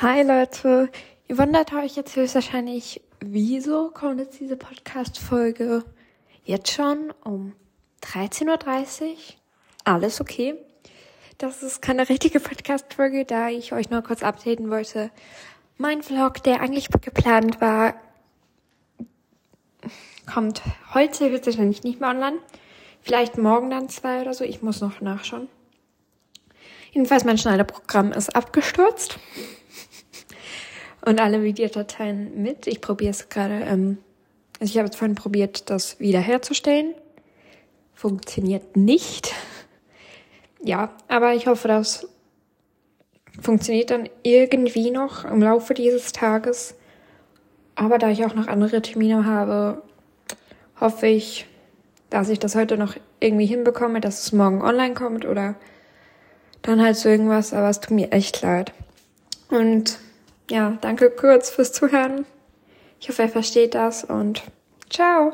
Hi Leute, ihr wundert euch jetzt höchstwahrscheinlich, wieso kommt jetzt diese Podcast-Folge jetzt schon um 13.30 Uhr? Alles okay. Das ist keine richtige Podcast-Folge, da ich euch nur kurz updaten wollte. Mein Vlog, der eigentlich geplant war, kommt heute höchstwahrscheinlich nicht mehr online. Vielleicht morgen dann zwei oder so. Ich muss noch nachschauen. Jedenfalls mein Schneiderprogramm ist abgestürzt und alle Videodateien mit. Ich probiere es gerade, ähm, also ich habe jetzt vorhin probiert, das wiederherzustellen. Funktioniert nicht. Ja, aber ich hoffe, das funktioniert dann irgendwie noch im Laufe dieses Tages. Aber da ich auch noch andere Termine habe, hoffe ich, dass ich das heute noch irgendwie hinbekomme, dass es morgen online kommt oder dann halt so irgendwas. Aber es tut mir echt leid. Und ja, danke kurz fürs Zuhören. Ich hoffe, ihr versteht das und ciao.